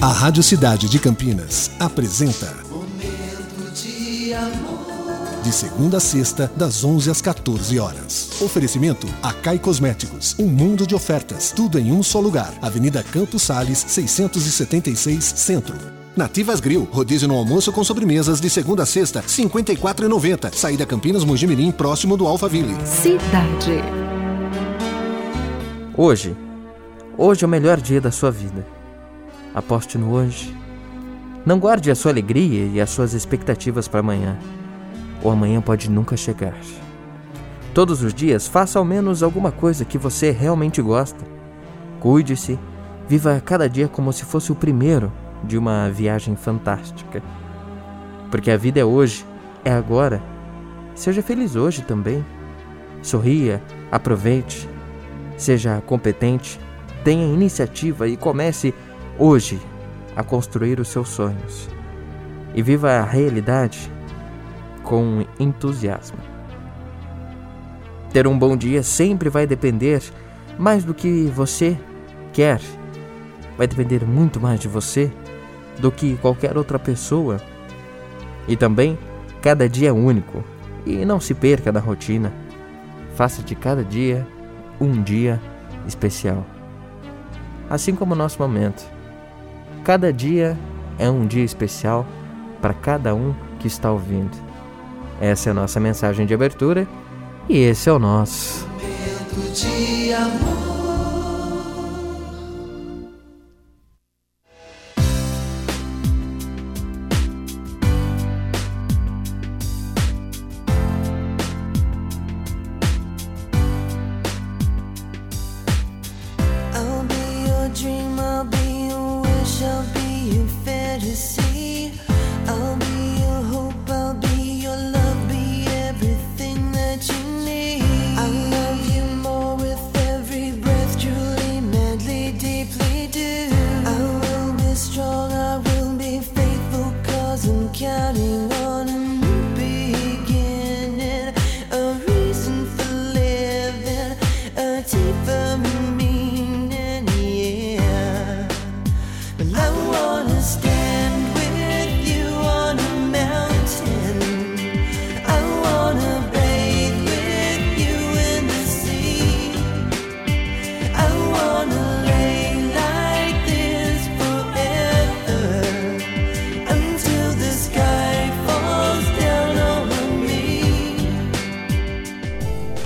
A Rádio Cidade de Campinas apresenta Momento de amor. De segunda a sexta, das 11 às 14 horas. Oferecimento Acai Cosméticos. Um mundo de ofertas. Tudo em um só lugar. Avenida Campos Sales, 676 Centro. Nativas Grill. Rodízio no almoço com sobremesas de segunda a sexta, R$ 54,90. Saída Campinas Mojimirim, próximo do Alphaville. Cidade. Hoje. Hoje é o melhor dia da sua vida. Aposte no hoje. Não guarde a sua alegria e as suas expectativas para amanhã. O amanhã pode nunca chegar. Todos os dias, faça ao menos alguma coisa que você realmente gosta. Cuide-se, viva cada dia como se fosse o primeiro de uma viagem fantástica. Porque a vida é hoje, é agora. Seja feliz hoje também. Sorria, aproveite, seja competente, tenha iniciativa e comece hoje a construir os seus sonhos. E viva a realidade com entusiasmo. Ter um bom dia sempre vai depender mais do que você quer, vai depender muito mais de você do que qualquer outra pessoa. E também, cada dia é único e não se perca na rotina. Faça de cada dia um dia especial. Assim como o nosso momento. Cada dia é um dia especial para cada um que está ouvindo. Essa é a nossa mensagem de abertura e esse é o nosso Momento de amor.